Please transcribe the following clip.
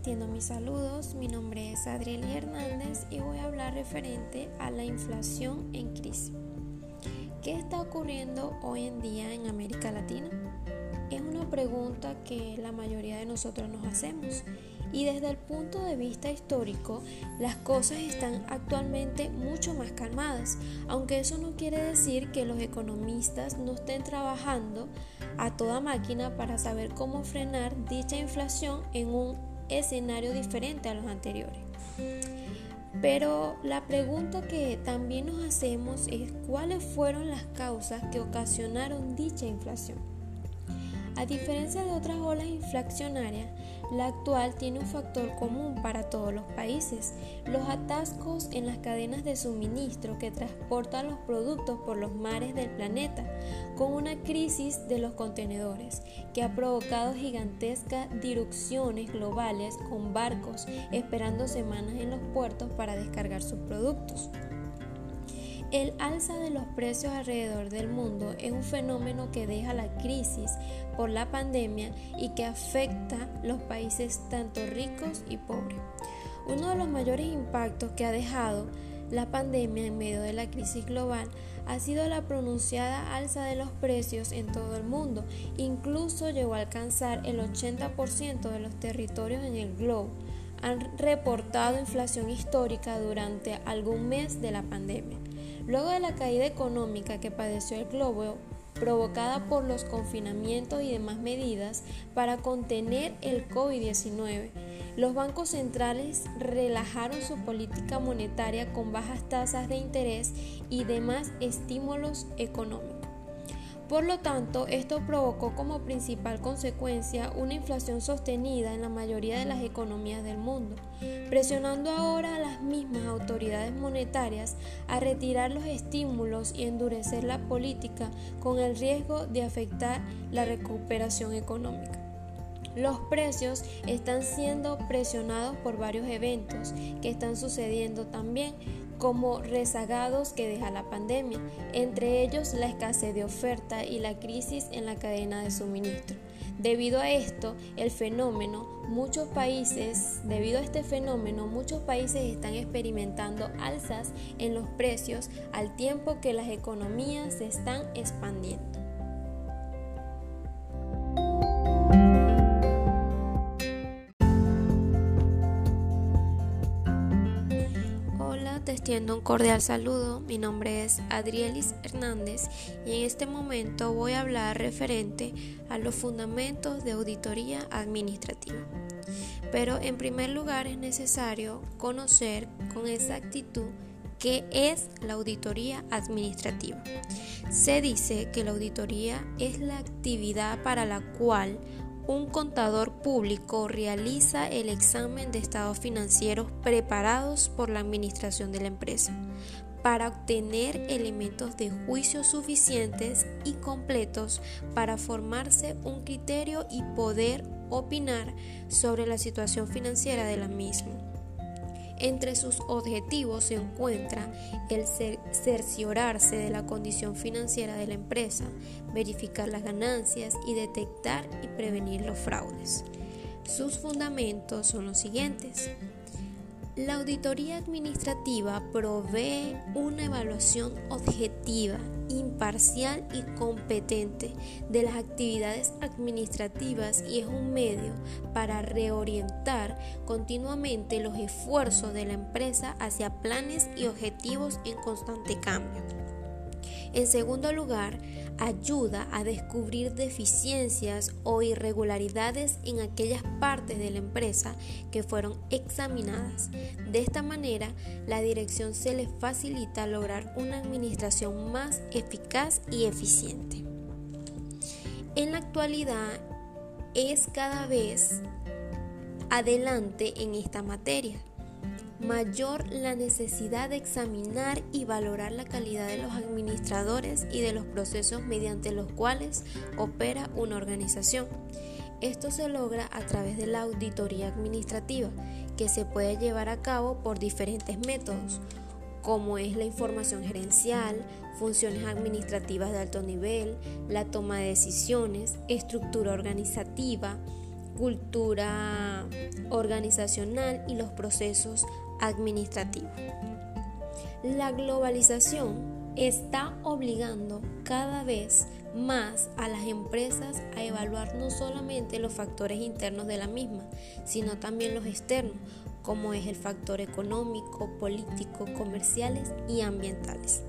extiendo mis saludos. Mi nombre es Adriel Hernández y voy a hablar referente a la inflación en crisis. ¿Qué está ocurriendo hoy en día en América Latina? Es una pregunta que la mayoría de nosotros nos hacemos y desde el punto de vista histórico las cosas están actualmente mucho más calmadas, aunque eso no quiere decir que los economistas no estén trabajando a toda máquina para saber cómo frenar dicha inflación en un escenario diferente a los anteriores. Pero la pregunta que también nos hacemos es cuáles fueron las causas que ocasionaron dicha inflación. A diferencia de otras olas inflacionarias, la actual tiene un factor común para todos los países, los atascos en las cadenas de suministro que transportan los productos por los mares del planeta, con una crisis de los contenedores que ha provocado gigantescas disrupciones globales con barcos esperando semanas en los puertos para descargar sus productos. El alza de los precios alrededor del mundo es un fenómeno que deja la crisis por la pandemia y que afecta los países tanto ricos y pobres. Uno de los mayores impactos que ha dejado la pandemia en medio de la crisis global ha sido la pronunciada alza de los precios en todo el mundo, incluso llegó a alcanzar el 80% de los territorios en el globo. Han reportado inflación histórica durante algún mes de la pandemia. Luego de la caída económica que padeció el globo, provocada por los confinamientos y demás medidas para contener el COVID-19, los bancos centrales relajaron su política monetaria con bajas tasas de interés y demás estímulos económicos. Por lo tanto, esto provocó como principal consecuencia una inflación sostenida en la mayoría de las economías del mundo, presionando ahora a las mismas autoridades monetarias a retirar los estímulos y endurecer la política con el riesgo de afectar la recuperación económica. Los precios están siendo presionados por varios eventos que están sucediendo también como rezagados que deja la pandemia, entre ellos la escasez de oferta y la crisis en la cadena de suministro. Debido a esto, el fenómeno, muchos países, debido a este fenómeno, muchos países están experimentando alzas en los precios al tiempo que las economías se están expandiendo. Un cordial saludo. Mi nombre es Adrielis Hernández y en este momento voy a hablar referente a los fundamentos de auditoría administrativa. Pero en primer lugar es necesario conocer con exactitud qué es la auditoría administrativa. Se dice que la auditoría es la actividad para la cual un contador público realiza el examen de estados financieros preparados por la administración de la empresa para obtener elementos de juicio suficientes y completos para formarse un criterio y poder opinar sobre la situación financiera de la misma. Entre sus objetivos se encuentra el cerciorarse de la condición financiera de la empresa, verificar las ganancias y detectar y prevenir los fraudes. Sus fundamentos son los siguientes. La auditoría administrativa provee una evaluación objetiva, imparcial y competente de las actividades administrativas y es un medio para reorientar continuamente los esfuerzos de la empresa hacia planes y objetivos en constante cambio. En segundo lugar, ayuda a descubrir deficiencias o irregularidades en aquellas partes de la empresa que fueron examinadas. De esta manera, la dirección se le facilita lograr una administración más eficaz y eficiente. En la actualidad es cada vez adelante en esta materia mayor la necesidad de examinar y valorar la calidad de los administradores y de los procesos mediante los cuales opera una organización. Esto se logra a través de la auditoría administrativa, que se puede llevar a cabo por diferentes métodos, como es la información gerencial, funciones administrativas de alto nivel, la toma de decisiones, estructura organizativa, cultura organizacional y los procesos administrativos. La globalización está obligando cada vez más a las empresas a evaluar no solamente los factores internos de la misma, sino también los externos, como es el factor económico, político, comerciales y ambientales.